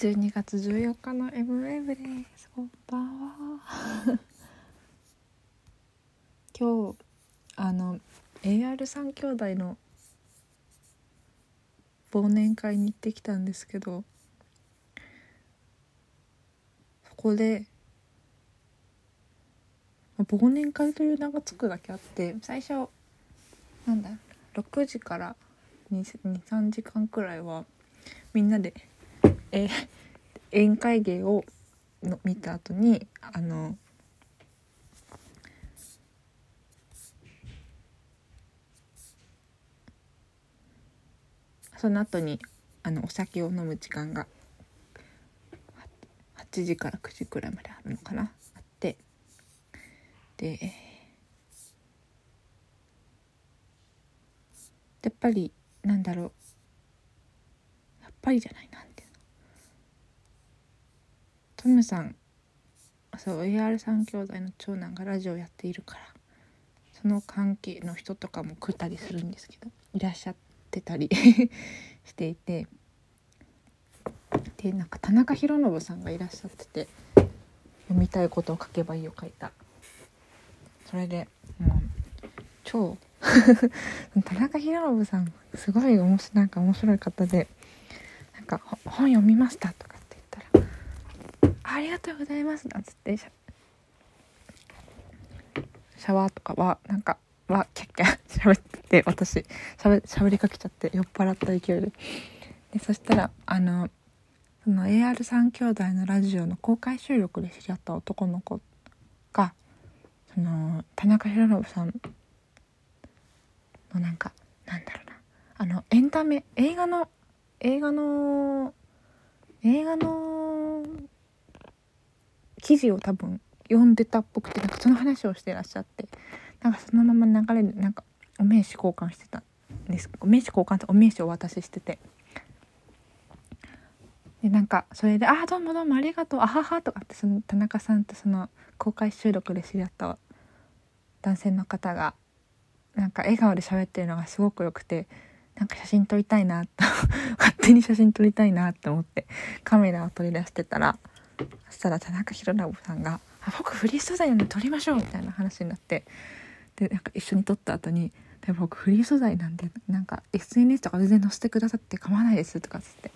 12月14日の M ウェブですこんばんは。今日あの AR3 兄弟の忘年会に行ってきたんですけどそこで忘年会という名が付くだけあって最初なんだ6時から23時間くらいはみんなでえ宴会芸をの見た後にあのその後にあのお酒を飲む時間が8時から9時くらいまであるのかな？あって。でやっぱりなんだろう。やっぱりじゃないな。トムさんそう AR3 兄弟の長男がラジオやっているからその関係の人とかも来たりするんですけどいらっしゃってたり していてでなんか田中宏信さんがいらっしゃってて読みたいことを書けばいいを書いた。それでもう超 田中宏信さんすごい面白なんか面白い方でなんか「本読みました」とか「ありがとうございます」なんつってシャワーとかはなんかはキャッキャ喋ってて私しゃべりかけちゃって酔っ払った勢いで。でそしたらあのその AR3 兄弟のラジオの公開収録で知り合った男の子がその田中宏信さんのなんかなんだろうな。あのエンタメ映画の映画の映画の記事を多分読んでたっぽくてなんかその話をしてらっしゃってなんかそのまま流れでなんかお名刺交換してたんです。お名刺交換ってお名刺をお渡ししてて。でなんかそれで「ああどうもどうもありがとうあはは」とかってその田中さんとその公開収録で知り合った男性の方がなんか笑顔で喋ってるのがすごく良くてなんか写真撮りたいなと 勝手に写真撮りたいなって思ってカメラを取り出してたらそしたら田中宏信さんが「あ僕フリー素材なので撮りましょう」みたいな話になってでなんか一緒に撮った後に「で僕フリー素材なんでなんか SNS とか全然載せてくださって構わないです」とかっつって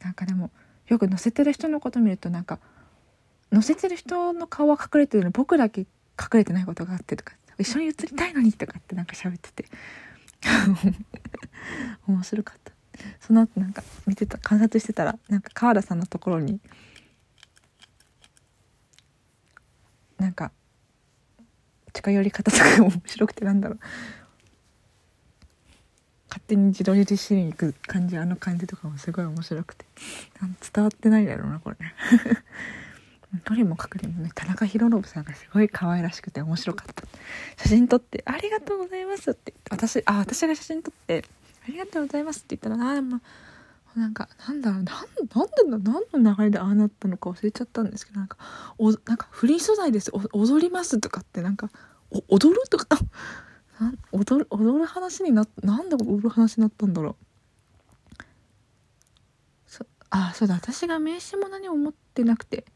なんかでもよく載せてる人のこと見るとなんか載せてる人の顔は隠れてるのに僕だけ隠れてないことがあってとか一緒に写りたいのにとかってなんか喋ってて。面白かった。その後なんか見てた観察してたらなんか川田さんのところになんか近寄り方とかが面白くてなんだろう。勝手に自撮りでしに行く感じあの感じとかもすごい面白くて。伝わってないだろうなこれ。とにもかくにもね田中宏信さんがすごい可愛らしくて面白かった。写真撮って「ありがとうございます」って。私あ私が写真撮って「ありがとうございます」って言ったらあでもなんかなんだろうなんなんで何の流れでああなったのか忘れちゃったんですけどなんかおなんかフリー素材です。踊りますとかってなんか踊るとか？踊る踊る話にななんで踊る話になったんだろう。そあそうだ。私が名刺も何も持ってなくて。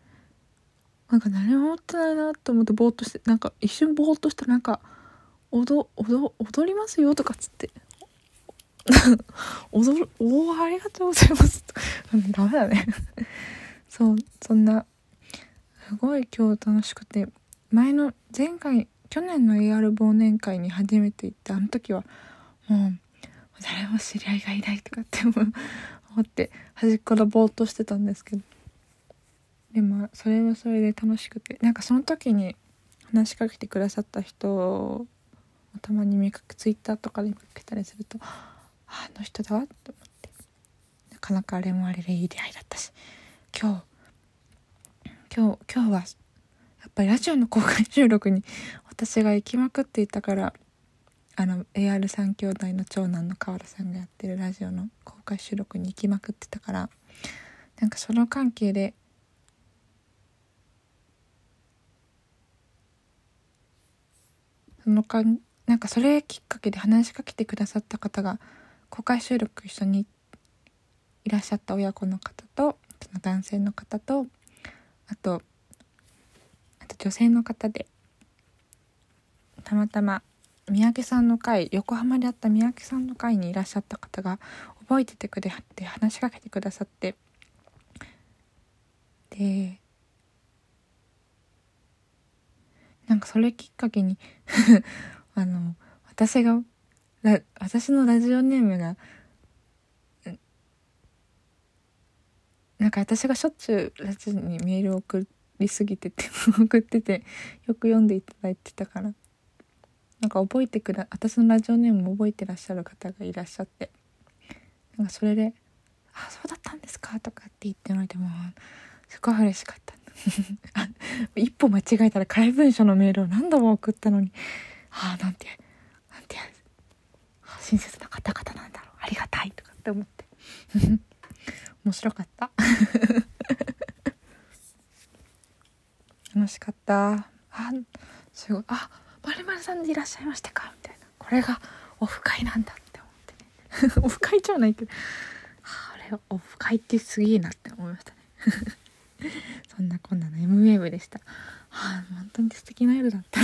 なんか何も持ってないなと思ってぼーっとしてなんか一瞬ぼーっとしたらなんか踊踊踊りますよとかっつって。踊るおおありがとうございます。ダメだね。そうそんなすごい今日楽しくて。前の前回去年の AR 忘年会に初めて行ってあの時はもう誰も知り合いがいないとかって思って端っからぼーっとしてたんですけど。でもそれはそれで楽しくて。なんかその時に話しかけてくださった人をたまに見かけツイッターとかで見かけたりするとあの人だわって思って。なかなかあれもあれでいい出会いだったし。今日今日今日はやっぱりラジオの公開収録に私が行きまくっていたからあの AR3 兄弟の長男の川田さんがやってるラジオの公開収録に行きまくってたからなんかその関係でそのかなんかそれきっかけで話しかけてくださった方が公開収録一緒にいらっしゃった親子の方との男性の方とあとあと女性の方でたまたま三宅さんの会横浜であった三宅さんの会にいらっしゃった方が覚えててくれて話しかけてくださってでなんかそれきっかけに あの私が私のラジオネームがなんか私がしょっちゅうラジオにメールを送りすぎてて 送っててよく読んでいただいてたからなんか覚えてくだ私のラジオネームも覚えてらっしゃる方がいらっしゃってなんかそれで「あそうだったんですか」とかって言ってのでもすごい嬉しかった。一歩間違えたら怪文書のメールを何度も送ったのにああなんてなんて親切な方々なんだろう。ありがたいとかって思って。面白かった。楽しかった。あすごい。あまるまるさんでいらっしゃいましたか。みたいな。これがオフ会なんだって思って。ね オフ会じゃないけど。あれオフ会ってすげえなって思いましたね。そんなこんなの M ウェーブでした。はあ本当に素敵な夜だった。